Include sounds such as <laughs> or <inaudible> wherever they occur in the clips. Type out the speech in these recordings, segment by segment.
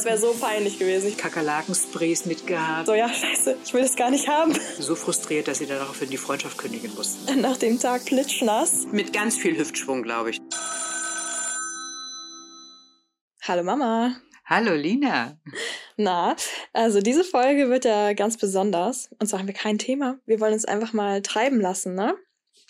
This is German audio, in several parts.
Das wäre so peinlich gewesen. Kakerlakensprays mitgehabt. So, ja, scheiße, ich will das gar nicht haben. So frustriert, dass sie daraufhin die Freundschaft kündigen mussten. Nach dem Tag plitschnass. Mit ganz viel Hüftschwung, glaube ich. Hallo Mama. Hallo Lina. Na, also diese Folge wird ja ganz besonders. Und zwar haben wir kein Thema. Wir wollen uns einfach mal treiben lassen, ne?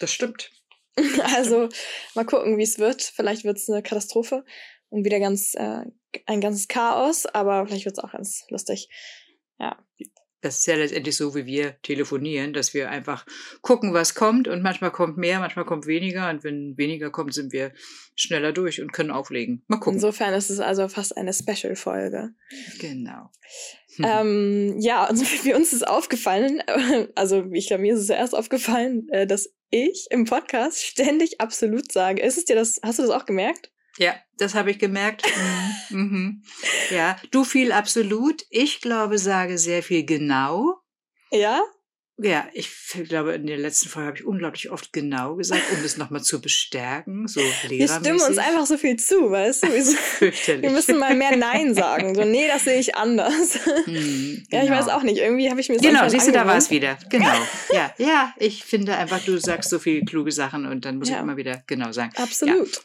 Das stimmt. <laughs> Also mal gucken, wie es wird. Vielleicht wird es eine Katastrophe und wieder ganz äh, ein ganzes Chaos, aber vielleicht wird es auch ganz lustig. Ja. Das ist ja letztendlich so, wie wir telefonieren, dass wir einfach gucken, was kommt und manchmal kommt mehr, manchmal kommt weniger und wenn weniger kommt, sind wir schneller durch und können auflegen. Mal gucken. Insofern ist es also fast eine Special-Folge. Genau. <laughs> Ähm, ja, also <laughs> wie uns ist aufgefallen, <laughs> also ich glaube, mir ist es zuerst aufgefallen, äh, dass ich im Podcast ständig absolut sage. Ist es dir das, hast du das auch gemerkt? Ja, das habe ich gemerkt. Mhm. mhm. Ja, du viel absolut. Ich glaube, sage sehr viel genau. Ja? Ja, ich glaube, in der letzten Folge habe ich unglaublich oft genau gesagt, um das nochmal zu bestärken. So Wir stimmen uns einfach so viel zu, weißt du? Wir, wir müssen mal mehr Nein sagen. So, nee, das sehe ich anders. Hm, Ja, ich genau. weiß auch nicht. Irgendwie habe ich mir das Genau, siehst du, da war es wieder. Genau. Ja, ja, ich finde einfach, du sagst so viele kluge Sachen und dann muss Ja. ich immer wieder genau sagen. Absolut.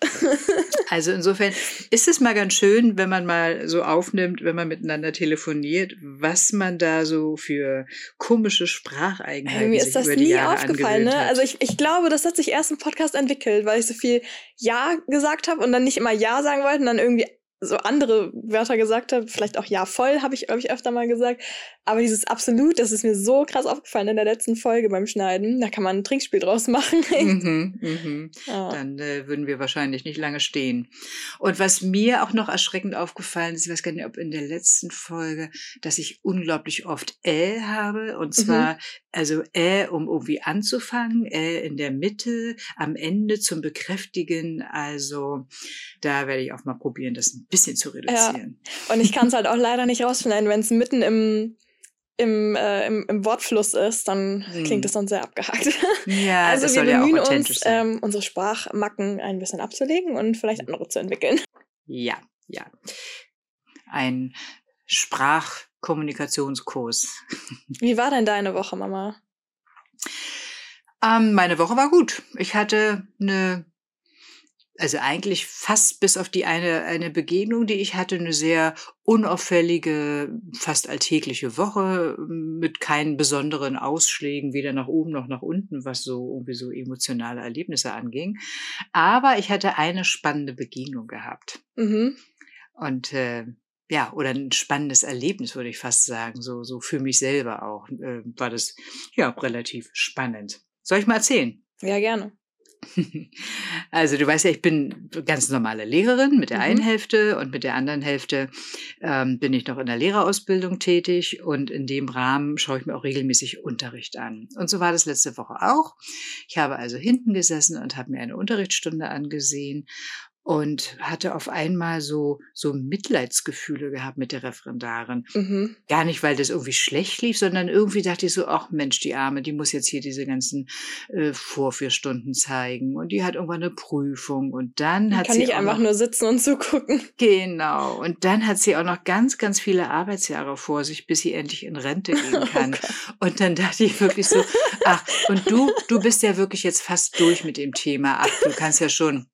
Also insofern ist es mal ganz schön, wenn man mal so aufnimmt, wenn man miteinander telefoniert, was man da so für komische Spracheigenheiten Hey, mir ist das nie Jahre aufgefallen, ne? hat. Also ich, ich glaube, das hat sich erst im Podcast entwickelt, weil ich so viel Ja gesagt habe und dann nicht immer Ja sagen wollte und dann irgendwie so andere Wörter gesagt habe. Vielleicht auch Ja voll, habe ich, glaube ich, öfter mal gesagt. Aber dieses Absolut, das ist mir so krass aufgefallen in der letzten Folge beim Schneiden. Da kann man ein Trinkspiel draus <laughs> machen. Mhm, mhm. ja. Dann äh, würden wir wahrscheinlich nicht lange stehen. Und was mir auch noch erschreckend aufgefallen ist, ich weiß gar nicht, ob in der letzten Folge, dass ich unglaublich oft Ä habe. Und Mhm. zwar, also Ä, um irgendwie anzufangen, Ä in der Mitte, am Ende zum Bekräftigen. Also da werde ich auch mal probieren, das ein bisschen zu reduzieren. Und ich kann es halt auch leider nicht rausschneiden, wenn es mitten im, im, äh, im, im Wortfluss ist, dann Hm. klingt es dann sehr abgehakt. Ja, <laughs> also wir soll ja auch bemühen authentisch uns, sein. ähm, unsere Sprachmacken ein bisschen abzulegen und vielleicht andere zu entwickeln. Ja, ja. Ein Sprachkommunikationskurs. Wie war denn deine Woche, Mama? Ähm, meine Woche war gut. Ich hatte eine, also eigentlich fast bis auf die eine, eine Begegnung, die ich hatte, eine sehr unauffällige, fast alltägliche Woche mit keinen besonderen Ausschlägen, weder nach oben noch nach unten, was so irgendwie so emotionale Erlebnisse anging. Aber ich hatte eine spannende Begegnung gehabt. Mhm. Und äh, ja, oder ein spannendes Erlebnis, würde ich fast sagen. So, so für mich selber auch äh, war das ja relativ spannend. Soll ich mal erzählen? Ja, gerne. <laughs> Also du weißt ja, ich bin ganz normale Lehrerin mit der Mhm. einen Hälfte und mit der anderen Hälfte ähm, bin ich noch in der Lehrerausbildung tätig und in dem Rahmen schaue ich mir auch regelmäßig Unterricht an. Und so war das letzte Woche auch. Ich habe also hinten gesessen und habe mir eine Unterrichtsstunde angesehen und hatte auf einmal so, so Mitleidsgefühle gehabt mit der Referendarin. Mhm. Gar nicht, weil das irgendwie schlecht lief, sondern irgendwie dachte ich so, ach Mensch, die Arme, die muss jetzt hier diese ganzen äh, Vorführstunden zeigen und die hat irgendwann eine Prüfung und dann Man hat kann sie nicht auch einfach noch, nur sitzen und zugucken. genau und dann hat sie auch noch ganz, ganz viele Arbeitsjahre vor sich, bis sie endlich in Rente <laughs> gehen kann. und dann dachte ich wirklich so, ach und du, du bist ja wirklich jetzt fast durch mit dem Thema. Ach, du kannst ja schon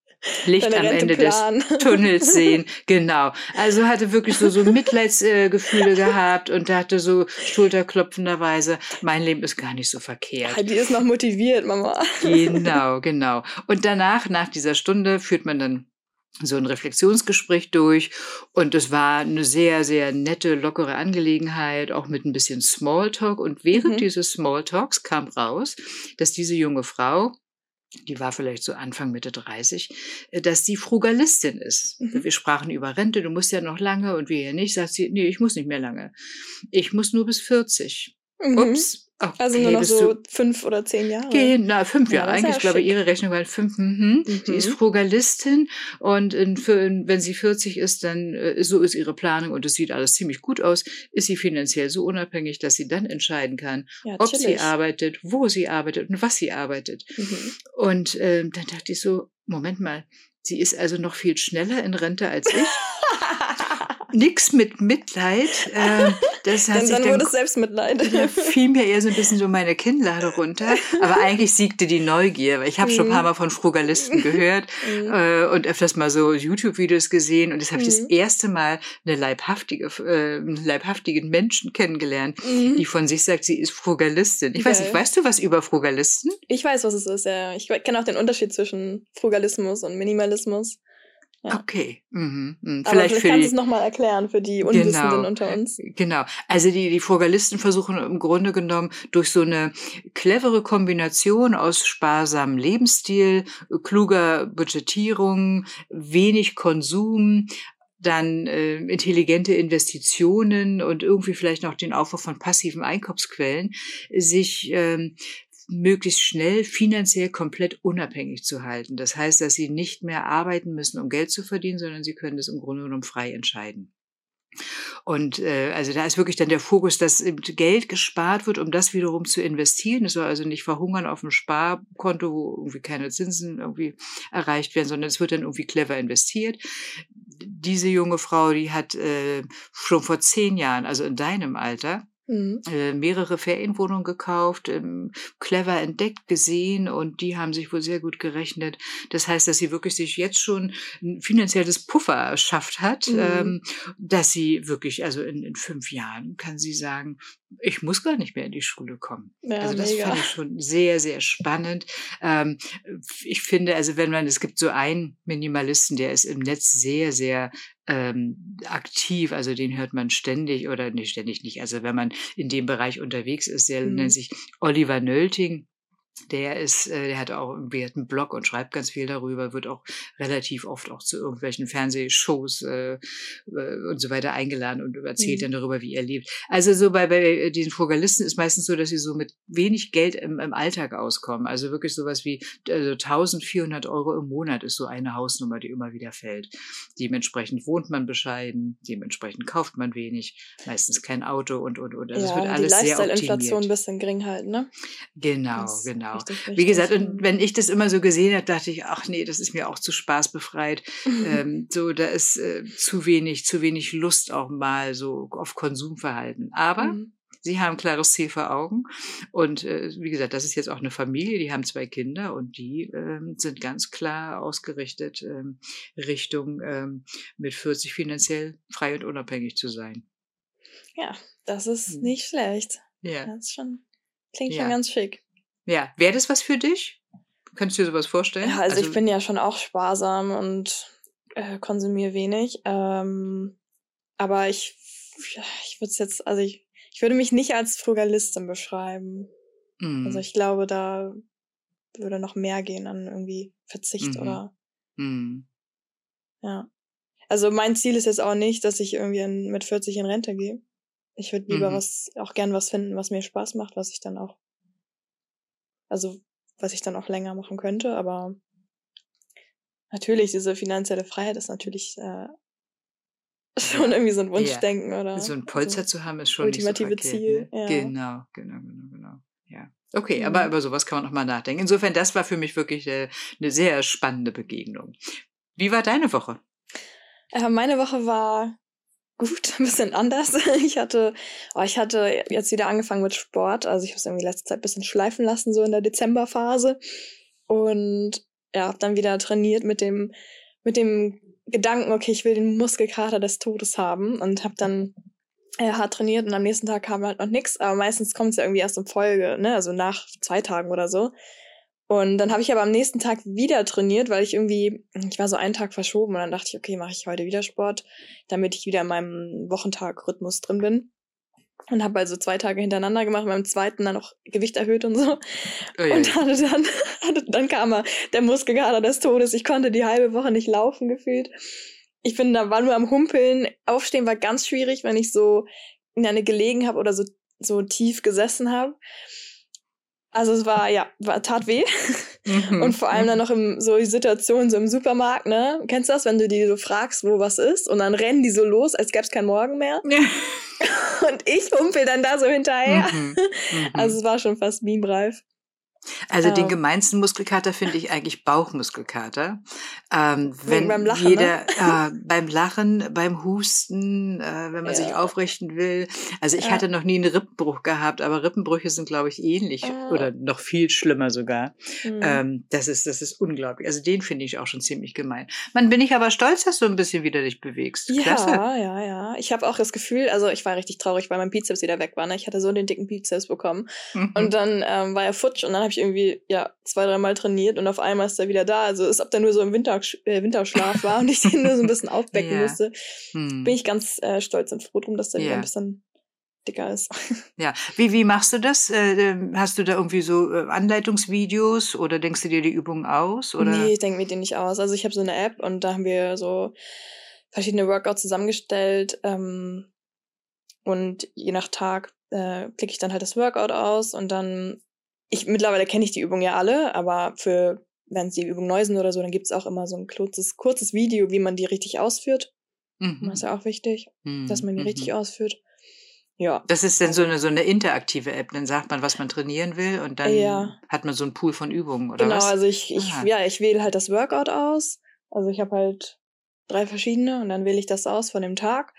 Licht am Ende des. <laughs> Tunnels sehen. Genau. Also hatte wirklich so, so Mitleidsgefühle gehabt und dachte so schulterklopfenderweise, mein Leben ist gar nicht so verkehrt. Die ist noch motiviert, Mama. Genau, <laughs> genau. Und danach, nach dieser Stunde, führt man dann so ein Reflexionsgespräch durch und es war eine sehr, sehr nette, lockere Angelegenheit, auch mit ein bisschen Smalltalk. Und während Mhm. dieses Smalltalks kam raus, dass diese junge Frau, die war vielleicht so Anfang, Mitte 30, äh, dass sie Frugalistin ist. Mhm. Wir sprachen über Rente, du musst ja noch lange und wir ja nicht. Sagt sie, nee, ich muss nicht mehr lange. Ich muss nur bis 40. Mhm. Ups. Okay, Also nur noch so fünf oder zehn Jahre. Genau, fünf Ja, Jahre ist eigentlich. ja Ich glaube, schick. ihre Rechnung war fünf. Mhm. Sie Mhm. ist Frugalistin und in, wenn sie 40 ist, dann äh, so ist ihre Planung und es sieht alles ziemlich gut aus. Ist sie finanziell so unabhängig, dass sie dann entscheiden kann, Ja, ob sie arbeitet, wo sie arbeitet und was sie arbeitet. Mhm. Und ähm, dann dachte ich so, Moment mal, sie ist also noch viel schneller in Rente als ich. <laughs> nix mit Mitleid. <laughs> Äh, das hat dann, sich dann wurde es Selbstmitleid. <laughs> da fiel mir eher so ein bisschen so meine Kinnlade runter. Aber eigentlich siegte die Neugier, weil ich habe schon ein paar Mal von Frugalisten gehört <laughs> Mhm. äh, und öfters mal so YouTube-Videos gesehen. Und jetzt habe ich das Mhm. erste Mal eine leibhaftige, äh, einen leibhaftigen Menschen kennengelernt, Mhm. die von sich sagt, sie ist Frugalistin. Ich weiß nicht, weißt du was über Frugalisten? Ich weiß, was es ist, ja. Ich kenne auch den Unterschied zwischen Frugalismus und Minimalismus. Ja. Okay. Mhm. Mhm. Aber Vielleicht, vielleicht kannst du es nochmal erklären für die Unwissenden Genau. unter uns. Genau. Also die, die Frugalisten versuchen im Grunde genommen durch so eine clevere Kombination aus sparsamem Lebensstil, kluger Budgetierung, wenig Konsum, dann äh, intelligente Investitionen und irgendwie vielleicht noch den Aufbau von passiven Einkommensquellen, sich ähm, möglichst schnell finanziell komplett unabhängig zu halten. Das heißt, dass sie nicht mehr arbeiten müssen, um Geld zu verdienen, sondern sie können das im Grunde genommen frei entscheiden. Und äh, also da ist wirklich dann der Fokus, dass Geld gespart wird, um das wiederum zu investieren. Es soll also nicht verhungern auf dem Sparkonto, wo irgendwie keine Zinsen irgendwie erreicht werden, sondern es wird dann irgendwie clever investiert. Diese junge Frau, die hat äh, schon vor zehn Jahren, also in deinem Alter, Mhm. äh, mehrere Ferienwohnungen gekauft, ähm, clever entdeckt gesehen und die haben sich wohl sehr gut gerechnet. Das heißt, dass sie wirklich sich jetzt schon ein finanzielles Puffer erschafft hat, Mhm. ähm, dass sie wirklich, also in, in fünf Jahren kann sie sagen, ich muss gar nicht mehr in die Schule kommen. Ja, also das mega. fand ich schon sehr, sehr spannend. Ähm, ich finde, also wenn man, es gibt so einen Minimalisten, der ist im Netz sehr, sehr ähm, aktiv, also den hört man ständig oder nicht ständig nicht. Also wenn man in dem Bereich unterwegs ist, der Mhm. nennt sich Oliver Nölting. Der ist, äh, der hat auch irgendwie hat einen Blog und schreibt ganz viel darüber, wird auch relativ oft auch zu irgendwelchen Fernsehshows äh, äh, und so weiter eingeladen und erzählt Mhm. dann darüber, wie er lebt. Also so bei, bei diesen Frugalisten ist meistens so, dass sie so mit wenig Geld im, im Alltag auskommen. Also wirklich sowas wie also 1400 Euro im Monat ist so eine Hausnummer, die immer wieder fällt. Dementsprechend wohnt man bescheiden, dementsprechend kauft man wenig, meistens kein Auto und und und. Also es ja, wird die alles sehr Lifestyle-Inflation ein optimiert. bisschen gering halten, ne? Genau, Das ist genau. richtig, Wie richtig. gesagt, und wenn ich das immer so gesehen habe, dachte ich, ach nee, das ist mir auch zu spaßbefreit. <laughs> ähm, so, da ist äh, zu wenig, zu wenig Lust auch mal so auf Konsumverhalten. Aber Mhm. sie haben klares Ziel vor Augen. Und äh, wie gesagt, das ist jetzt auch eine Familie, die haben zwei Kinder und die ähm, sind ganz klar ausgerichtet ähm, Richtung ähm, mit 40 finanziell frei und unabhängig zu sein. Ja, das ist Mhm. nicht schlecht. Ja. Das ist schon, klingt Ja. schon ganz schick. Ja, wäre das was für dich? Könntest du dir sowas vorstellen? Ja, also, ich bin ja schon auch sparsam und äh, konsumiere wenig. Ähm, aber ich, ich würde es jetzt, also ich, ich würde mich nicht als Frugalistin beschreiben. Mhm. Also ich glaube, da würde noch mehr gehen an irgendwie Verzicht Mhm. oder Mhm. ja. Also mein Ziel ist jetzt auch nicht, dass ich irgendwie in, mit 40 in Rente gehe. Ich würde lieber Mhm. was, auch gern was finden, was mir Spaß macht, was ich dann auch, also was ich dann auch länger machen könnte, aber natürlich, diese finanzielle Freiheit ist natürlich äh, <laughs> schon irgendwie so ein Wunschdenken oder So ein Polster also, zu haben ist schon ultimative nicht so verkehrt, Ziel, Ne? ja. Genau, genau, genau, genau. Ja. Okay, Mhm. aber über sowas kann man noch mal nachdenken. Insofern, das war für mich wirklich äh, eine sehr spannende Begegnung. Wie war deine Woche? Äh, meine Woche war gut, <laughs> ein bisschen anders. <laughs> Ich hatte, oh, ich hatte jetzt wieder angefangen mit Sport. Also ich habe es irgendwie letzte Zeit ein bisschen schleifen lassen, so in der Dezemberphase. Und ja, habe dann wieder trainiert mit dem, mit dem Gedanken, okay, ich will den Muskelkater des Todes haben. Und habe dann äh, hart trainiert und am nächsten Tag kam halt noch nichts. Aber meistens kommt es ja irgendwie erst in Folge, ne? Also nach zwei Tagen oder so. Und dann habe ich aber am nächsten Tag wieder trainiert, weil ich irgendwie, ich war so einen Tag verschoben und dann dachte ich, okay, mache ich heute wieder Sport, damit ich wieder in meinem Wochentag-Rhythmus drin bin. Und habe also zwei Tage hintereinander gemacht, beim zweiten dann noch Gewicht erhöht und so. Oh, Und hatte dann, <laughs> hatte, dann kam er, der Muskelkater des Todes. Ich konnte die halbe Woche nicht laufen gefühlt. Ich bin da war nur am Humpeln. Aufstehen war ganz schwierig, wenn ich so in eine gelegen habe oder so, so tief gesessen habe. Also es war, ja, war, tat weh. Mhm. Und vor allem dann noch im, so die Situation so im Supermarkt, ne? Kennst du das, wenn du die so fragst, wo was ist? Und dann rennen die so los, als gäbe es keinen Morgen mehr. <laughs> Und ich humpel dann da so hinterher. Mhm. Mhm. Also es war schon fast beamreif. Also den Ähm. gemeinsten Muskelkater finde ich eigentlich Bauchmuskelkater. Ähm, wenn beim Lachen, ne? jeder äh, beim Lachen, beim Husten, äh, wenn man sich Ja. aufrichten will. Also ich Ja. hatte noch nie einen Rippenbruch gehabt, aber Rippenbrüche sind, glaube ich, ähnlich Ah. oder noch viel schlimmer sogar. Mhm. Ähm, das ist das ist unglaublich. Also den finde ich auch schon ziemlich gemein. Man bin ich aber stolz, dass du ein bisschen wieder dich bewegst. Klasse. Ja, ja, ja. Ich habe auch das Gefühl, also ich war richtig traurig, weil mein Bizeps wieder weg war. Ne? Ich hatte so den dicken Bizeps bekommen. Mhm. Und dann ähm, war er futsch und dann habe ich irgendwie, ja, zwei, dreimal trainiert und auf einmal ist er wieder da. Also ist, ob der nur so im Winter, äh, Winterschlaf war und ich den nur so ein bisschen <laughs> aufwecken Ja. musste, Hm. bin ich ganz äh, stolz und froh drum, dass der wieder Ja. ein bisschen dicker ist. <laughs> Ja, wie, wie machst du das? Äh, ähm, hast du da irgendwie so äh, Anleitungsvideos oder denkst du dir die Übungen aus? Oder? Nee, ich denke mir den nicht aus. Also ich habe so eine App und da haben wir so verschiedene Workouts zusammengestellt. Ähm, und je nach Tag äh, klicke ich dann halt das Workout aus und dann, ich mittlerweile kenne ich die Übungen ja alle, aber für, wenn es die Übungen neu sind oder so, dann gibt es auch immer so ein kurzes, kurzes Video, wie man die richtig ausführt. Mhm. Das ist ja auch wichtig, dass man die Mhm. richtig ausführt. Ja. Das ist dann so eine, so eine interaktive App. Dann sagt man, was man trainieren will und dann Ja. hat man so einen Pool von Übungen, oder Genau, was? also ich, ich, Ah. ja, ich wähle halt das Workout aus. Also ich habe halt drei verschiedene und dann wähle ich das aus von dem Tag.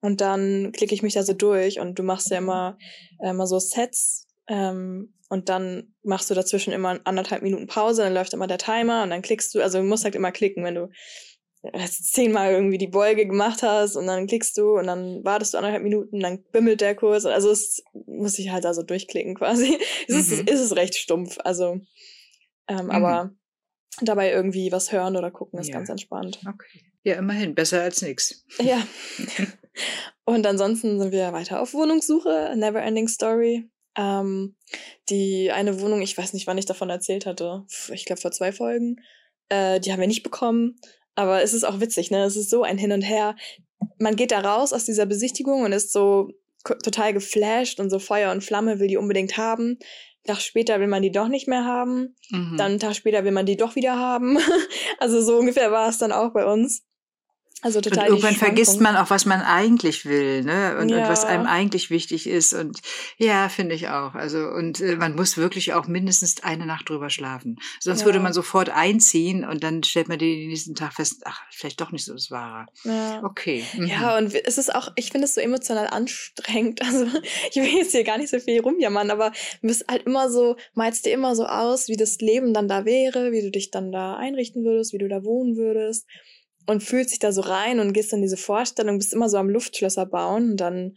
Und dann klicke ich mich da so durch und du machst ja immer, äh, immer so Sets ähm, und dann machst du dazwischen immer anderthalb Minuten Pause, dann läuft immer der Timer und dann klickst du, also du musst halt immer klicken, wenn du äh, zehnmal irgendwie die Beuge gemacht hast und dann klickst du und dann wartest du anderthalb Minuten, dann bimmelt der Kurs. Also es muss ich halt also durchklicken quasi. <laughs> Es ist, Mhm. ist es recht stumpf, also ähm, aber dabei irgendwie was hören oder gucken ist Ja. ganz entspannt. Okay. Ja, immerhin, besser als nichts. Ja. <laughs> Und ansonsten sind wir weiter auf Wohnungssuche, Neverending Story. Ähm, die eine Wohnung, ich weiß nicht, wann ich davon erzählt hatte. Ich glaube vor zwei Folgen. Äh, die haben wir nicht bekommen. Aber es ist auch witzig, ne? Es ist so ein Hin und Her. Man geht da raus aus dieser Besichtigung und ist so total geflasht und so Feuer und Flamme will die unbedingt haben. Tag später will man die doch nicht mehr haben. Mhm. Dann einen Tag später will man die doch wieder haben. <laughs> Also so ungefähr war es dann auch bei uns. Also Und total. die irgendwann vergisst man auch, was man eigentlich will, ne? Und, und was Ja. einem eigentlich wichtig ist. Und ja, finde ich auch. Also, und äh, man muss wirklich auch mindestens eine Nacht drüber schlafen. Sonst Ja. würde man sofort einziehen und dann stellt man den nächsten Tag fest, ach, vielleicht doch nicht so das Wahre. Ja. Okay. Mhm. Ja, und es ist auch, ich finde es so emotional anstrengend. <laughs> Also, ich will jetzt hier gar nicht so viel rumjammern, aber du bist halt immer so, malst dir immer so aus, wie das Leben dann da wäre, wie du dich dann da einrichten würdest, wie du da wohnen würdest. Und fühlst dich da so rein und gehst in diese Vorstellung, bist immer so am Luftschlösser bauen und dann,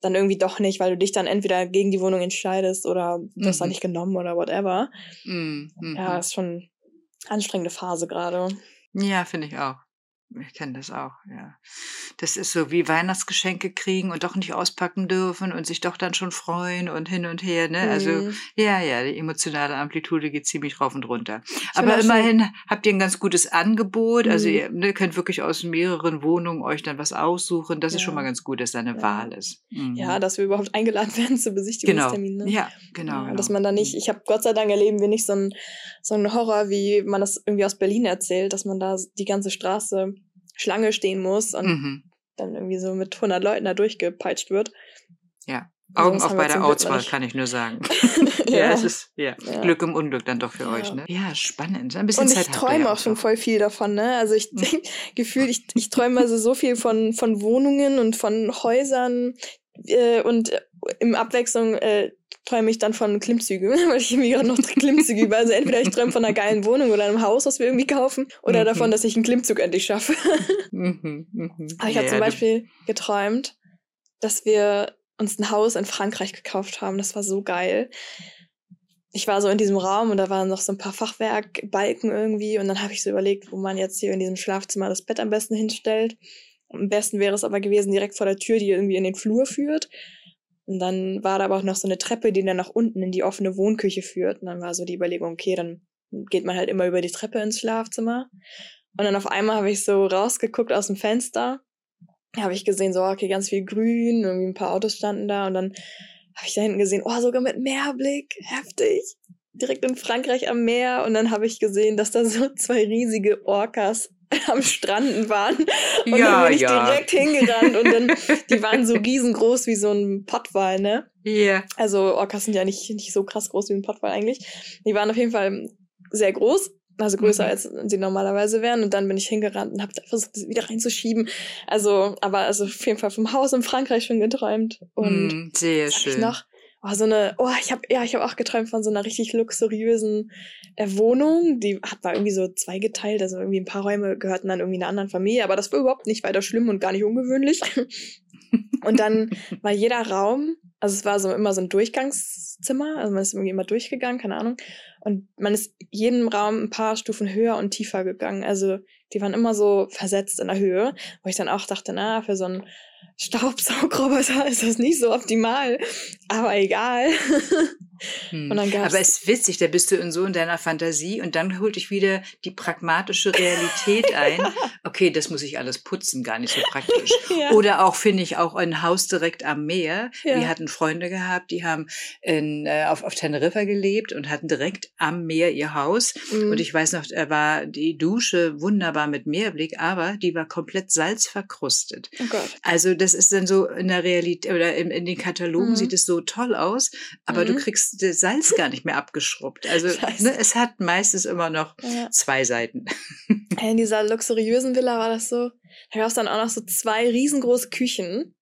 dann irgendwie doch nicht, weil du dich dann entweder gegen die Wohnung entscheidest oder du hast da Mhm. nicht genommen oder whatever. Mhm. Mhm. Ja, ist schon anstrengende Phase gerade. Ja, finde ich auch. Ich kenne das auch, ja. Das ist so wie Weihnachtsgeschenke kriegen und doch nicht auspacken dürfen und sich doch dann schon freuen und hin und her, ne? Also, Mhm. ja, ja, die emotionale Amplitude geht ziemlich rauf und runter. Aber immerhin habt ihr ein ganz gutes Angebot. Also Mhm. ihr ne, könnt wirklich aus mehreren Wohnungen euch dann was aussuchen. Das ist schon Ja. mal ganz gut, dass da eine Ja. Wahl ist. Mhm. Ja, dass wir überhaupt eingeladen <laughs> werden zu genau. Besichtigungsterminen. Ne? Ja, genau. Ja, genau. Dass man da nicht, ich habe Gott sei Dank erleben wir nicht so einen so einen Horror, wie man das irgendwie aus Berlin erzählt, dass man da die ganze Straße Schlange stehen muss und Mhm. dann irgendwie so mit 100 Leuten da durchgepeitscht wird. Ja. Also Augen auf wir bei der Auswahl, kann ich nur sagen. <laughs> <laughs> ja. ja. es ist ja, Ja. Glück im Unglück dann doch für Ja. euch. Ne? Ja, spannend. Ein bisschen Und ich träume auch schon noch. voll viel davon, ne? Also ich <laughs> Mhm. gefühlt, ich, ich träume also so viel von, von Wohnungen und von Häusern äh, und im Abwechslung äh, träume ich dann von Klimmzügen, <laughs> weil ich irgendwie gerade noch <laughs> Klimmzüge über. Also entweder ich träume von einer geilen Wohnung oder einem Haus, was wir irgendwie kaufen, oder Mhm. davon, dass ich einen Klimmzug endlich schaffe. <laughs> Mhm, mhm. Aber ich habe zum ja, Beispiel geträumt, dass wir uns ein Haus in Frankreich gekauft haben. Das war so geil. Ich war so in diesem Raum und da waren noch so ein paar Fachwerkbalken irgendwie und dann habe ich so überlegt, wo man jetzt hier in diesem Schlafzimmer das Bett am besten hinstellt. Am besten wäre es aber gewesen direkt vor der Tür, die irgendwie in den Flur führt. Und dann war da aber auch noch so eine Treppe, die dann nach unten in die offene Wohnküche führt. Und dann war so die Überlegung, okay, dann geht man halt immer über die Treppe ins Schlafzimmer. Und dann auf einmal habe ich so rausgeguckt aus dem Fenster habe ich gesehen, so, okay, ganz viel Grün, irgendwie ein paar Autos standen da und dann habe ich da hinten gesehen, oh, sogar mit Meerblick, heftig. Direkt in Frankreich am Meer und dann habe ich gesehen, dass da so <laughs> zwei riesige Orcas <laughs> am Stranden waren. Und Ja, dann bin ich ja. direkt hingerannt und dann, <laughs> die waren so riesengroß wie so ein Pottwal, ne? Ja. Also Orcas sind ja nicht, nicht so krass groß wie ein Pottwal eigentlich. Die waren auf jeden Fall sehr groß, also größer Mhm. als sie normalerweise wären. Und dann bin ich hingerannt und habe versucht, sie wieder reinzuschieben. Also, aber also auf jeden Fall vom Haus in Frankreich schon geträumt. Und Mm, sehr hab ich schön. noch? Oh, so eine, oh, ich habe ja, ich habe auch geträumt von so einer richtig luxuriösen äh, Wohnung. Die hat war irgendwie so zweigeteilt, also irgendwie ein paar Räume gehörten dann irgendwie einer anderen Familie, aber das war überhaupt nicht weiter schlimm und gar nicht ungewöhnlich. <laughs> und dann war jeder Raum, also es war so immer so ein Durchgangszimmer, also man ist irgendwie immer durchgegangen, keine Ahnung. Und man ist jedem Raum ein paar Stufen höher und tiefer gegangen. Also die waren immer so versetzt in der Höhe, wo ich dann auch dachte, na, für so einen Staubsaugroboter <laughs> ist das nicht so optimal. Aber egal. <laughs> Hm. Aber es ist witzig, da bist du in so in deiner Fantasie und dann holt dich wieder die pragmatische Realität <laughs> ein. Okay, das muss ich alles putzen, gar nicht so praktisch. <laughs> ja. Oder auch, finde ich, auch ein Haus direkt am Meer. Ja. Wir hatten Freunde gehabt, die haben in, äh, auf, auf Teneriffa gelebt und hatten direkt am Meer ihr Haus. Mm. Und ich weiß noch, da war die Dusche wunderbar mit Meerblick, aber die war komplett salzverkrustet. oh. Also das ist dann so in der Realität oder in, in den Katalogen Mhm. sieht es so toll aus, aber du Mhm. kriegst das Salz gar nicht mehr abgeschrubbt. Also <laughs> ne, es hat meistens immer noch Ja. zwei Seiten. <laughs> In dieser luxuriösen Villa war das so. Da gab es dann auch noch so zwei riesengroße Küchen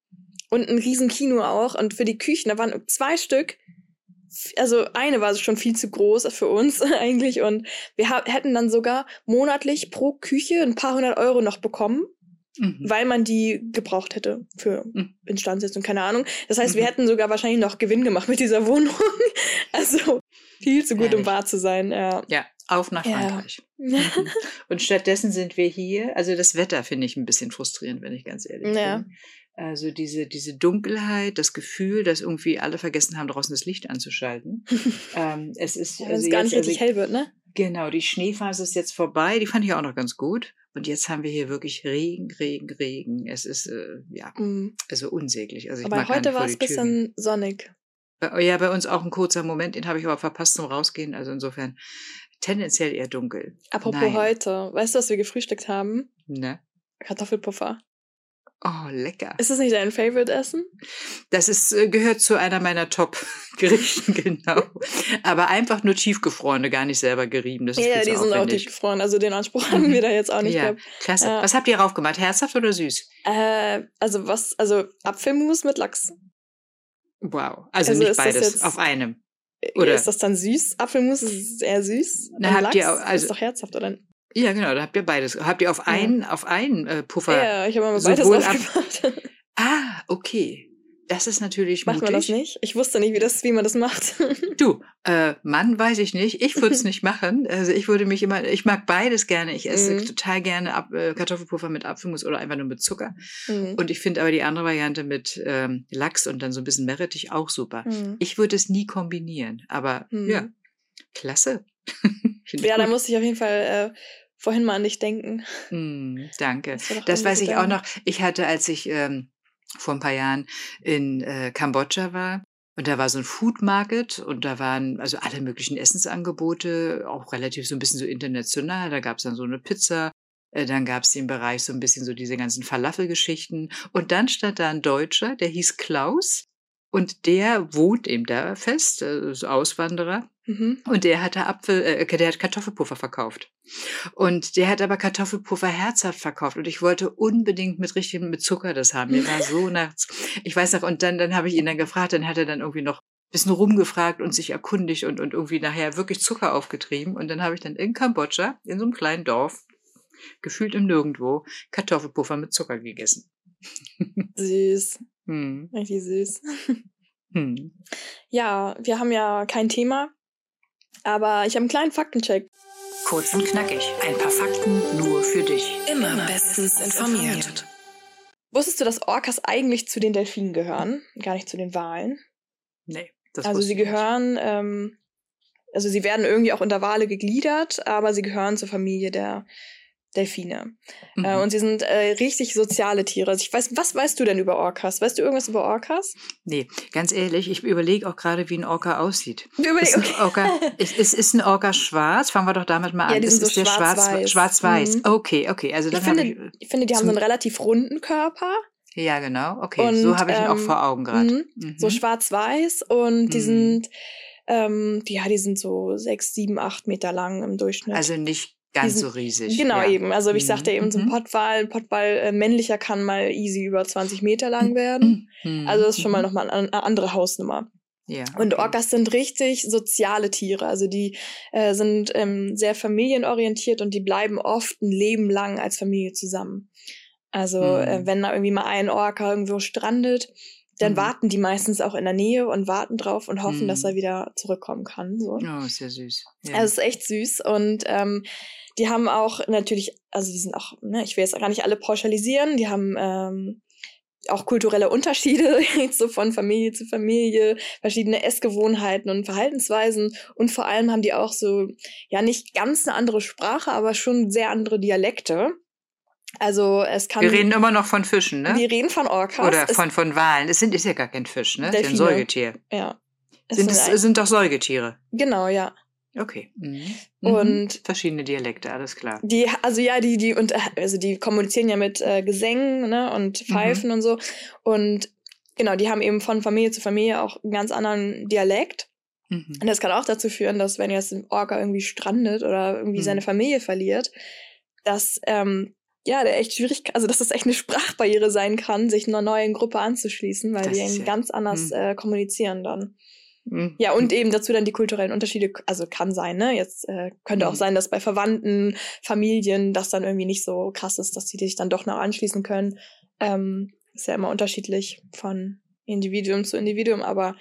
und ein riesen Kino auch. Und für die Küchen, da waren zwei Stück. Also eine war schon viel zu groß für uns <laughs> eigentlich. Und wir hätten dann sogar monatlich pro Küche ein paar hundert Euro noch bekommen, Mhm. weil man die gebraucht hätte für Mhm. Instandsetzung, keine Ahnung. Das heißt, wir Mhm. hätten sogar wahrscheinlich noch Gewinn gemacht mit dieser Wohnung. <laughs> Also viel zu gut, um Herrlich. wahr zu sein. Ja. Ja, auf nach Ja. Frankreich. Mhm. <laughs> Und stattdessen sind wir hier. Also das Wetter finde ich ein bisschen frustrierend, wenn ich ganz ehrlich Ja. bin. Also diese, diese Dunkelheit, das Gefühl, dass irgendwie alle vergessen haben, draußen das Licht anzuschalten. <laughs> ähm, es ist Ja, also gar jetzt, nicht richtig also, hell wird, ne? Genau, die Schneephase ist jetzt vorbei. Die fand ich auch noch ganz gut. Und jetzt haben wir hier wirklich Regen, Regen, Regen. Es ist äh, ja Mhm. also unsäglich. Also Aber heute war es ein bisschen sonnig. Äh, Ja, bei uns auch ein kurzer Moment, den habe ich aber verpasst zum Rausgehen. Also insofern tendenziell eher dunkel. Apropos Nein. heute, weißt du, was wir gefrühstückt haben? Ne? Kartoffelpuffer. Oh, lecker. Ist das nicht dein Favorite-Essen? Das ist, äh, gehört zu einer meiner Top-Gerichten, <laughs> genau. Aber einfach nur tiefgefrorene, gar nicht selber gerieben. Das ist Ja, viel die sind auch aufwendig. tief gefroren. Also den Anspruch haben wir da jetzt auch nicht ja, gehabt. klasse. Ja. Was habt ihr raufgemacht? Herzhaft oder süß? Äh, also was, also Apfelmus mit Lachs. Wow. Also, Also nicht ist beides auf einem. Oder? Oder- Ist das dann süß? Apfelmus ist eher süß. Na, habt Lachs ihr auch- also- ist doch herzhaft, oder? Ja, genau, da habt ihr beides. Habt ihr auf einen, auf einen äh, Puffer? Ja, ich habe mal beides sowohl ab- aufgemacht. <laughs> Ah, okay. Das ist natürlich Macht mutig. man das nicht? Ich wusste nicht, wie, das, wie man das macht. <laughs> Du, äh, Mann, weiß ich nicht. Ich würde es <laughs> nicht machen. Also ich würde mich immer, ich mag beides gerne. Ich esse Mhm. total gerne Ab, äh, Kartoffelpuffer mit Apfelmus oder einfach nur mit Zucker. Mhm. Und ich finde aber die andere Variante mit ähm, Lachs und dann so ein bisschen Meerrettich auch super. Mhm. Ich würde es nie kombinieren, aber Mhm. ja, klasse. Find ich Ja, da musste ich auf jeden Fall äh, vorhin mal an dich denken. Hm, danke. Das Das weiß ich auch noch. Ich hatte, als ich ähm, vor ein paar Jahren in äh, Kambodscha war, und da war so ein Food Market und da waren also alle möglichen Essensangebote, auch relativ so ein bisschen so international. Da gab es dann so eine Pizza, äh, dann gab es den Bereich so ein bisschen so diese ganzen Falafel-Geschichten. Und dann stand da ein Deutscher, der hieß Klaus. Und der wohnt eben da fest, äh, ist Auswanderer. Mhm. Und der hatte Apfel, äh, der hat Kartoffelpuffer verkauft. Und der hat aber Kartoffelpuffer herzhaft verkauft. Und ich wollte unbedingt mit richtigem, mit Zucker das haben. Mir war so <laughs> nachts. Ich weiß noch, und dann, dann habe ich ihn dann gefragt, dann hat er dann irgendwie noch ein bisschen rumgefragt und sich erkundigt und, und irgendwie nachher wirklich Zucker aufgetrieben. Und dann habe ich dann in Kambodscha, in so einem kleinen Dorf, gefühlt im Nirgendwo, Kartoffelpuffer mit Zucker gegessen. <laughs> Süß. Hm. Richtig süß. Hm. Ja, wir haben ja kein Thema, aber ich habe einen kleinen Faktencheck. Kurz und knackig. Ein paar Fakten nur für dich. Immer bestens informiert. Wusstest du, dass Orcas eigentlich zu den Delfinen gehören, gar nicht zu den Walen? Nee. Das also sie gehören, ähm, also sie werden irgendwie auch unter Wale gegliedert, aber sie gehören zur Familie der Delfine. Mhm. Äh, und sie sind äh, richtig soziale Tiere. Also ich weiß, was weißt du denn über Orcas? Weißt du irgendwas über Orcas? nee, ganz ehrlich, ich überlege auch gerade, wie ein Orca aussieht. Überleg, Ist ein okay. Orca, <laughs> ist, ist, ist ein Orca schwarz? Fangen wir doch damit mal an. Ja, die ist, so ist der schwarz- schwarz-weiß. schwarz-weiß? Mhm. Okay, okay. Also Ich finde, ich. ich finde, die haben so einen relativ runden Körper. Ja, genau. Okay, Und, so habe ich ihn auch ähm, vor Augen gerade. mhm, Mhm. So schwarz-weiß und die Mhm. sind, ähm, ja, die sind so sechs, sieben, acht Meter lang im Durchschnitt. Also nicht ganz Die so riesig. Genau, ja. eben. Also ich Mhm, sagte eben, so ein mhm. Pottwal, ein Pottwal äh, männlicher kann mal easy über 20 Meter lang werden. Mhm, Also das ist schon mal mhm. nochmal eine eine andere Hausnummer. Ja, Und okay. Orcas sind richtig soziale Tiere. Also die äh, sind ähm, sehr familienorientiert und die bleiben oft ein Leben lang als Familie zusammen. Also Mhm. äh, wenn da irgendwie mal ein Orca irgendwo strandet, dann Mhm. warten die meistens auch in der Nähe und warten drauf und hoffen, Mhm. dass er wieder zurückkommen kann. So. Oh, ist ja süß. Ja. Also es ist echt süß und ähm, die haben auch natürlich, also die sind auch, ne, ich will jetzt gar nicht alle pauschalisieren, die haben ähm, auch kulturelle Unterschiede, <laughs> so von Familie zu Familie, verschiedene Essgewohnheiten und Verhaltensweisen und vor allem haben die auch so, ja nicht ganz eine andere Sprache, aber schon sehr andere Dialekte. Also es kann, wir reden immer noch von Fischen, ne? wir reden von Orcas. Oder von, von Walen. Es sind, ist ja gar kein Fisch, ne? Es ist ja ein. Säugetier. ja. Es Sind, es, sind doch Säugetiere. genau, ja. Okay. Mhm. Und- verschiedene Dialekte, alles klar. Die, also ja, die, die, und, also die kommunizieren ja mit äh, Gesängen, ne, und Pfeifen und so. Und genau, die haben eben von Familie zu Familie auch einen ganz anderen Dialekt. Mhm. Und das kann auch dazu führen, dass wenn jetzt ein Orca irgendwie strandet oder irgendwie Mhm. seine Familie verliert, dass, ähm, ja, der echt schwierig, also dass das echt eine Sprachbarriere sein kann, sich einer neuen Gruppe anzuschließen, weil Das die eben ja- ganz anders Mhm. äh, kommunizieren dann. Mhm. Ja, und eben dazu dann die kulturellen Unterschiede, also kann sein, ne? Jetzt äh, könnte auch Mhm. sein, dass bei Verwandten, Familien das dann irgendwie nicht so krass ist, dass die sich dann doch noch anschließen können. Ähm, ist ja immer unterschiedlich von Individuum zu Individuum, aber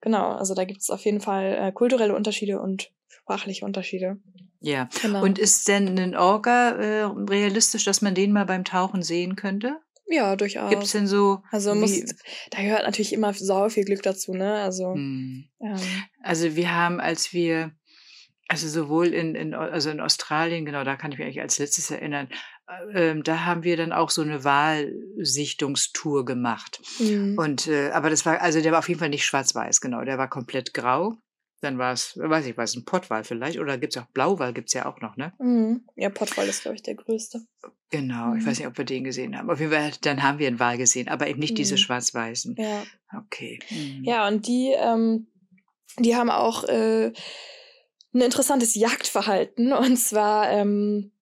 genau, also da gibt es auf jeden Fall äh, kulturelle Unterschiede und sprachliche Unterschiede. Ja. Genau. Und ist denn ein Orca äh, realistisch, dass man den mal beim Tauchen sehen könnte? ja, durchaus. Gibt es denn so. also muss, da gehört natürlich immer sau viel Glück dazu, ne? Also Hm. ähm, Also wir haben, als wir, also sowohl in, in, also in Australien, genau, da kann ich mich eigentlich als letztes erinnern, äh, ähm, da haben wir dann auch so eine Wahlsichtungstour gemacht. mh. Und äh, aber das war, also der war auf jeden Fall nicht schwarz-weiß, genau, der war komplett grau. Dann war es, weiß ich, war es ein Pottwal vielleicht, oder gibt es auch Blauwal, gibt es ja auch noch, ne? Mhm. Ja, Pottwal ist, glaube ich, der größte. Genau, ich Mhm. weiß nicht, ob wir den gesehen haben. Auf jeden Fall, dann haben wir einen Wal gesehen, aber eben nicht diese Mhm. schwarz-weißen. Ja. Okay. Mhm. Ja, und die, ähm, die haben auch äh, ein interessantes Jagdverhalten. <laughs> Und zwar, ähm,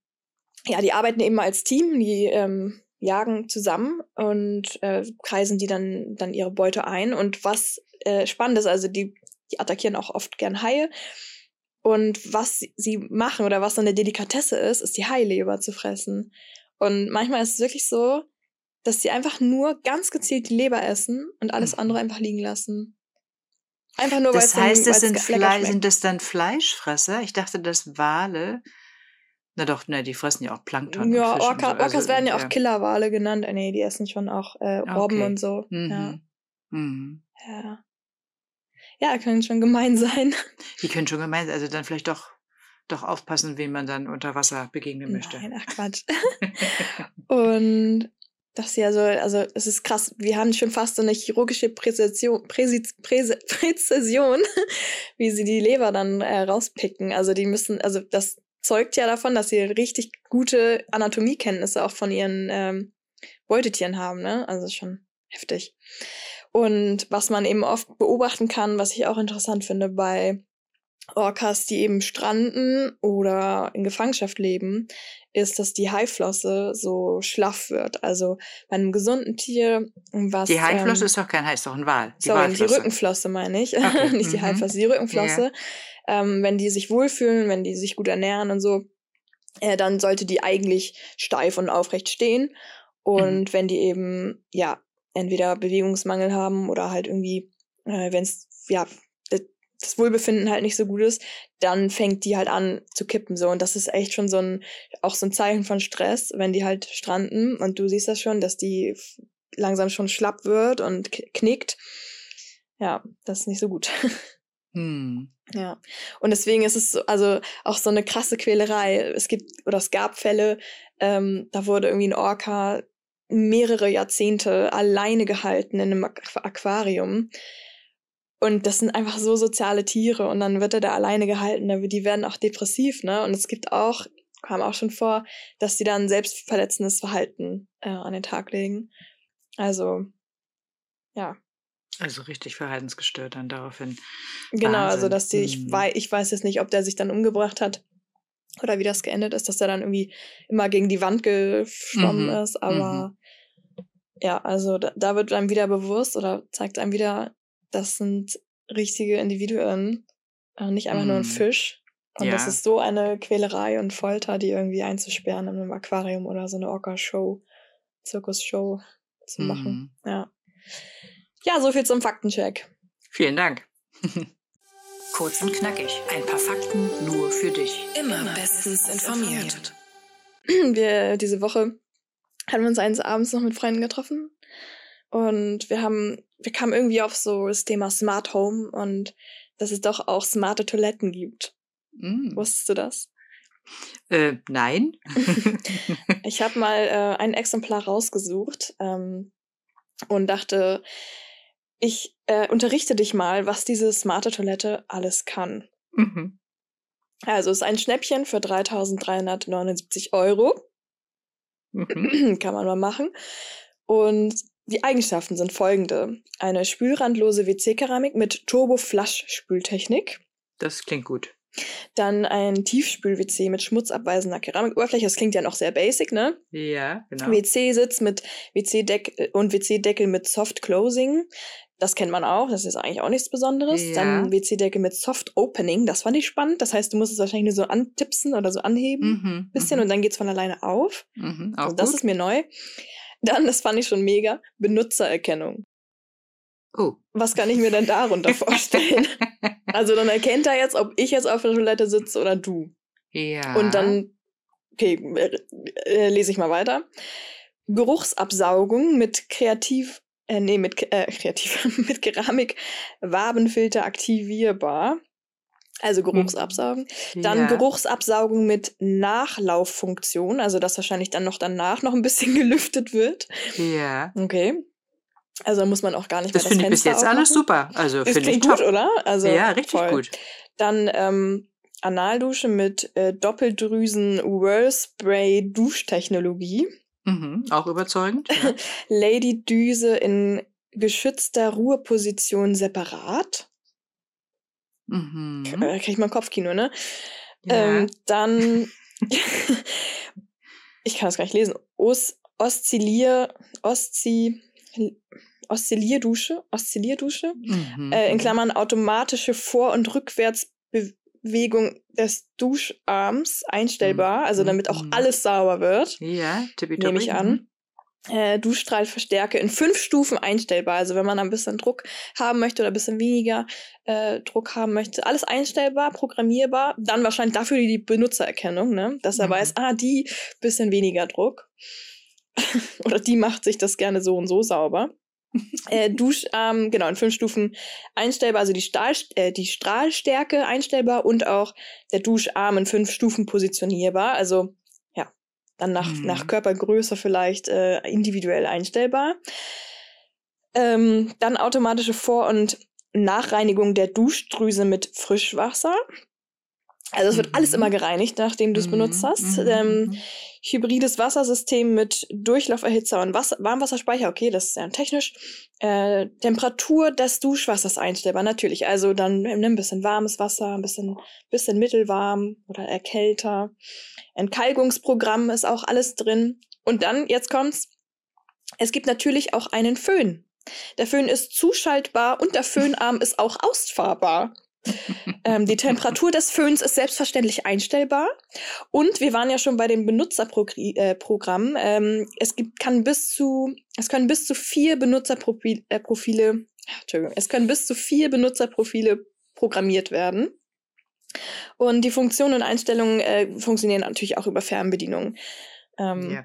ja, die arbeiten eben als Team, die ähm, jagen zusammen und äh, kreisen die dann, dann ihre Beute ein. Und was äh, spannend ist, also die, die attackieren auch oft gern Haie. Und was sie- machen oder was so eine Delikatesse ist, ist die Haileber zu fressen. Und manchmal ist es wirklich so, dass sie einfach nur ganz gezielt die Leber essen und alles Mhm. andere einfach liegen lassen. Einfach nur, weil es Das heißt, das dann, sind, weil's lecker Fle sind das dann Fleischfresser? Ich dachte, dass Wale, na doch, ne, die fressen ja auch Plankton. und Ja, Orca, so. Orcas Also, werden ja auch Killerwale genannt. Äh, nee, die essen schon auch äh, Robben Okay. und so. Mhm. Ja, Mhm. ja. Ja, können schon gemein sein. Die können schon gemeint, also dann vielleicht doch, doch aufpassen, wen man dann unter Wasser begegnen möchte. Nein, ach Quatsch. <laughs> und das ist ja so, also es ist krass, wir haben schon fast so eine chirurgische Präzision, Präse, <laughs> Präzision, wie sie die Leber dann äh, rauspicken. Also die müssen, also das zeugt ja davon, dass sie richtig gute Anatomiekenntnisse auch von ihren ähm, Beutetieren haben, ne? Also schon heftig. Und was man eben oft beobachten kann, was ich auch interessant finde bei Orcas, die eben stranden oder in Gefangenschaft leben, ist, dass die Haiflosse so schlaff wird. Also bei einem gesunden Tier, was. Die Haiflosse ähm, ist doch kein Hai, ist doch ein Wal. Die Sorry, die Walflosse. Rückenflosse meine ich. Okay, <laughs> Nicht die mhm. Haiflosse, die Rückenflosse. Ähm, wenn die sich wohlfühlen, wenn die sich gut ernähren und so, äh, dann sollte die eigentlich steif und aufrecht stehen. Und Mhm. wenn die eben, ja, entweder Bewegungsmangel haben oder halt irgendwie, äh, wenn es, ja, das Wohlbefinden halt nicht so gut ist, dann fängt die halt an zu kippen so und das ist echt schon so ein auch so ein Zeichen von Stress, wenn die halt stranden und du siehst das schon, dass die langsam schon schlapp wird und knickt. Ja, das ist nicht so gut. <laughs> Hm. Ja. Und deswegen ist es so, also auch so eine krasse Quälerei. Es gibt, oder es gab Fälle, ähm, da wurde irgendwie ein Orca mehrere Jahrzehnte alleine gehalten in einem Aqu Aquarium. Und das sind einfach so soziale Tiere und dann wird er da alleine gehalten, die werden auch depressiv, ne? Und es gibt auch, kam auch schon vor, dass die dann selbstverletzendes Verhalten äh, an den Tag legen. Also, ja. Also richtig verhaltensgestört dann daraufhin. Genau, also Wahnsinn. dass die, ich, Mhm. wei ich weiß jetzt nicht, ob der sich dann umgebracht hat oder wie das geendet ist, dass er dann irgendwie immer gegen die Wand geschwommen Mhm, ist, aber ja, also da, da wird einem wieder bewusst oder zeigt einem wieder, das sind richtige Individuen, äh, nicht einfach nur ein Mhm. Fisch. Und das Ja. ist so eine Quälerei und Folter, die irgendwie einzusperren in einem Aquarium oder so eine Orca-Show, Zirkusshow zu machen. Mhm. Ja. Ja, so viel zum Faktencheck. Vielen Dank. <laughs> Kurz und knackig. Ein paar Fakten nur für dich. Immer bestens informiert. wir diese Woche haben wir uns eines Abends noch mit Freunden getroffen und wir haben, wir kamen irgendwie auf so das Thema Smart Home und dass es doch auch smarte Toiletten gibt. Mm. Wusstest du das? Äh, nein. <laughs> <laughs> Ich habe mal äh, ein Exemplar rausgesucht ähm, und dachte, ich äh, unterrichte dich mal, was diese smarte Toilette alles kann. mhm. Also es ist ein Schnäppchen für 3.379 Euro. Mhm. <clears throat> Kann man mal machen. Und die Eigenschaften sind folgende. Eine spülrandlose WC-Keramik mit Turbo-Flush-Spültechnik. Das klingt gut. Dann ein Tiefspül-WC mit schmutzabweisender Keramikoberfläche. Das klingt ja noch sehr basic, ne? Ja, genau. WC-Sitz mit WC-Deck und WC-Deckel mit Soft Closing. Das kennt man auch, das ist eigentlich auch nichts Besonderes. Ja. Dann WC-Deckel mit Soft Opening, das fand ich spannend. Das heißt, du musst es wahrscheinlich nur so antipsen oder so anheben, Mhm. bisschen, mhm. und dann geht's von alleine auf. Mhm. Also das ist mir neu. Dann, das fand ich schon mega, Benutzererkennung. oh. Was kann ich mir denn darunter <laughs> vorstellen? Also dann erkennt er jetzt, ob ich jetzt auf der Toilette sitze oder du. Ja. Und dann, okay, äh, äh, lese ich mal weiter. Geruchsabsaugung mit kreativ, äh, nee, mit, äh, kreativ, <laughs> mit Keramik, Wabenfilter aktivierbar. Also Geruchsabsaugen. Dann ja. Geruchsabsaugung mit Nachlauffunktion, also dass wahrscheinlich dann noch danach noch ein bisschen <laughs> gelüftet wird. Ja. Okay. Also muss man auch gar nicht Das mehr finde ich bis Fenster jetzt alles aufmachen. super. Also Das finde ich top. gut, oder? Also ja, richtig voll. gut. Dann ähm, Analdusche mit äh, Doppeldrüsen Whirlspray Duschtechnologie. Mhm. Auch überzeugend. Ja. <laughs> Lady Düse in geschützter Ruheposition separat. mhm. Äh, krieg ich mal Kopfkino, ne? ja. Ähm, dann, <laughs> ich kann das gar nicht lesen. Os Oszillier, Oszi, Oszillierdusche, Oszillierdusche, mhm. äh, in Klammern automatische Vor- und Rückwärtsbewegung des Duscharms einstellbar, also damit auch Mhm. alles sauber wird, Ja, tippitoppi. nehme ich an. Äh, Duschstrahlverstärker in fünf Stufen einstellbar. Also wenn man ein bisschen Druck haben möchte oder ein bisschen weniger äh, Druck haben möchte, alles einstellbar, programmierbar. Dann wahrscheinlich dafür die Benutzererkennung, ne? dass er Mhm. weiß, ah, die bisschen weniger Druck. <laughs> oder die macht sich das gerne so und so sauber. <laughs> äh, Duscharm, genau, in fünf Stufen einstellbar, also die, Stahl, äh, die Strahlstärke einstellbar und auch der Duscharm in fünf Stufen positionierbar. Also ja, dann nach, Mhm. nach Körpergröße vielleicht äh, individuell einstellbar. Ähm, dann automatische Vor- und Nachreinigung der Duschdrüse mit Frischwasser. Also es wird Mhm. alles immer gereinigt, nachdem du es Mhm, benutzt hast. mhm, Ähm, hybrides Wassersystem mit Durchlauferhitzer und Wasser Warmwasserspeicher, okay, das ist sehr technisch. Äh, Temperatur des Duschwassers einstellbar, natürlich. Also dann nimm ein bisschen warmes Wasser, ein bisschen, bisschen mittelwarm oder eher kälter. Entkalkungsprogramm ist auch alles drin. Und dann, jetzt kommt's, es gibt natürlich auch einen Föhn. Der Föhn ist zuschaltbar und der Föhnarm ist auch ausfahrbar. Ähm, die Temperatur des Föhns ist selbstverständlich einstellbar. Und wir waren ja schon bei dem Benutzerprogramm. Äh, ähm, es gibt, kann bis zu, es können bis zu vier Benutzerprofile, äh, Entschuldigung, es können bis zu vier Benutzerprofile programmiert werden. Und die Funktionen und Einstellungen äh, funktionieren natürlich auch über Fernbedienung. Ähm, Ja.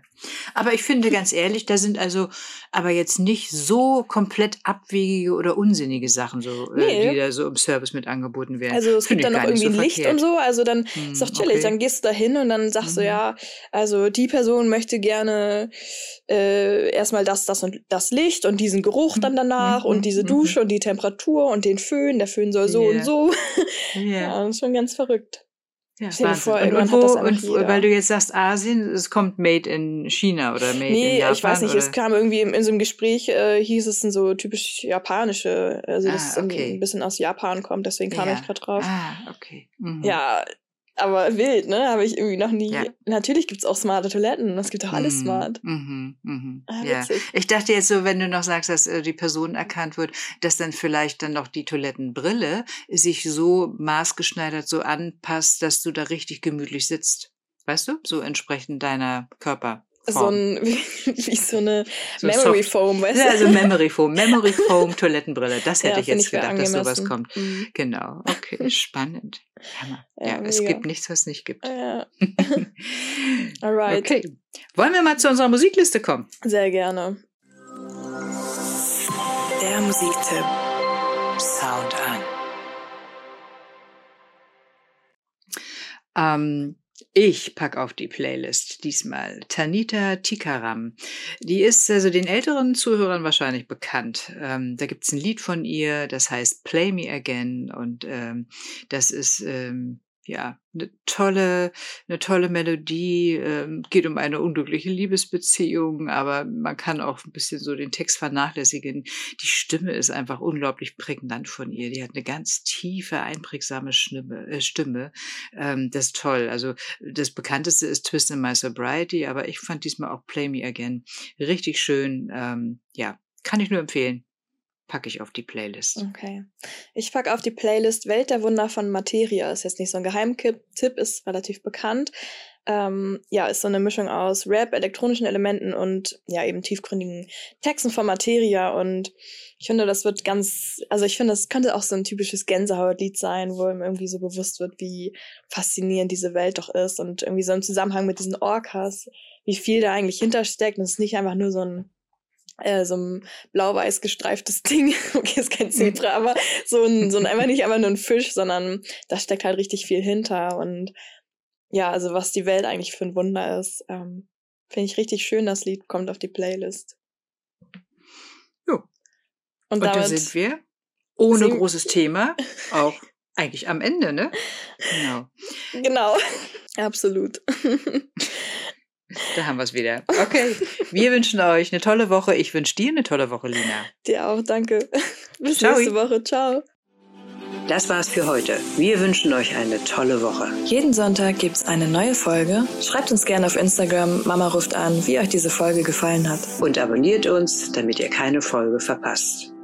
Aber ich finde ganz ehrlich, da sind also aber jetzt nicht so komplett abwegige oder unsinnige Sachen, so, Nee. äh, die da so im Service mit angeboten werden. Also es gibt dann noch irgendwie so Licht verkehrt. und so, also dann Hm, ist doch chillig. okay. Dann gehst du da hin und dann sagst du, Mhm. ja, also die Person möchte gerne äh, erstmal das, das und das Licht und diesen Geruch dann danach Mhm, und diese mhm. Dusche und die Temperatur und den Föhn. Der Föhn soll so Ja. und so. <laughs> Ja, Ja, das ist schon ganz verrückt. Ja, stell dir vor, und, und, hat wo, und weil du jetzt sagst Asien, es kommt made in China oder made in Nee, Japan. ich weiß nicht, oder? es kam irgendwie in, in so einem Gespräch, äh, hieß es so typisch japanische, also dass Ah, es irgendwie okay. ein bisschen aus Japan kommt, deswegen kam Ja. ich gerade drauf. Ah, okay. Mhm. Ja, aber wild, ne? Habe ich irgendwie noch nie. Ja. Natürlich gibt's auch smarte Toiletten. Es gibt doch alles Mhm, smart. Mhm, mhm. Ah, ja. Ich dachte jetzt so, wenn du noch sagst, dass äh, die Person erkannt wird, dass dann vielleicht dann noch die Toilettenbrille sich so maßgeschneidert so anpasst, dass du da richtig gemütlich sitzt. Weißt du? So entsprechend deiner Körperform. So ein, <laughs> wie, wie so eine So Memory soft. Foam, weißt Ja, du? also Memory Foam. Memory Foam Toilettenbrille. Das hätte Ja, ich jetzt wär gedacht, dass sowas kommt. Mhm. Genau. Okay, <laughs> spannend. Hammer. Ja, Ja, es gibt nichts, was es nicht gibt. Ja, <laughs> alright. Okay. Wollen wir mal zu unserer Musikliste kommen? Sehr gerne. Der Musiktipp. Sound an. Ähm, ich pack auf die Playlist diesmal Tanita Tikaram. Die ist also den älteren Zuhörern wahrscheinlich bekannt. Ähm, da gibt's ein Lied von ihr, das heißt Play Me Again und ähm, das ist ähm, ja eine tolle, eine tolle Melodie. Ähm, geht um eine unglückliche Liebesbeziehung, aber man kann auch ein bisschen so den Text vernachlässigen. Die Stimme ist einfach unglaublich prägnant von ihr. Die hat eine ganz tiefe, einprägsame Stimme. Äh, Stimme. Ähm, das ist toll. Also das bekannteste ist Twist in My Sobriety, aber ich fand diesmal auch Play Me Again richtig schön. Ähm, ja, kann ich nur empfehlen. Packe ich auf die Playlist. Okay. Ich packe auf die Playlist Welt der Wunder von Materia. Ist jetzt nicht so ein Geheimtipp, ist relativ bekannt. Ähm, ja, ist so eine Mischung aus Rap, elektronischen Elementen und ja, eben tiefgründigen Texten von Materia. Und ich finde, das wird ganz, also ich finde, das könnte auch so ein typisches Gänsehautlied sein, wo ihm irgendwie so bewusst wird, wie faszinierend diese Welt doch ist und irgendwie so im Zusammenhang mit diesen Orcas, wie viel da eigentlich hintersteckt. Und es ist nicht einfach nur so ein äh, so ein blau-weiß gestreiftes <laughs> Ding. Okay, ist kein Zebra, aber so ein, so ein <laughs> einfach nicht einfach nur ein Fisch, sondern da steckt halt richtig viel hinter. Und ja, also was die Welt eigentlich für ein Wunder ist, ähm, finde ich richtig schön. Das Lied kommt auf die Playlist. Jo. Und, Und da sind wir ohne sind- großes Thema <laughs> auch eigentlich am Ende, ne? Genau. genau, absolut. Da haben wir es wieder. <laughs> Okay. Wir wünschen euch eine tolle Woche. Ich wünsche dir eine tolle Woche, Lina. Dir auch, danke. <laughs> Bis Ciao. nächste Woche. Ciao. Das war's für heute. Wir wünschen euch eine tolle Woche. Jeden Sonntag gibt's eine neue Folge. Schreibt uns gerne auf Instagram, Mama ruft an, wie euch diese Folge gefallen hat. Und abonniert uns, damit ihr keine Folge verpasst.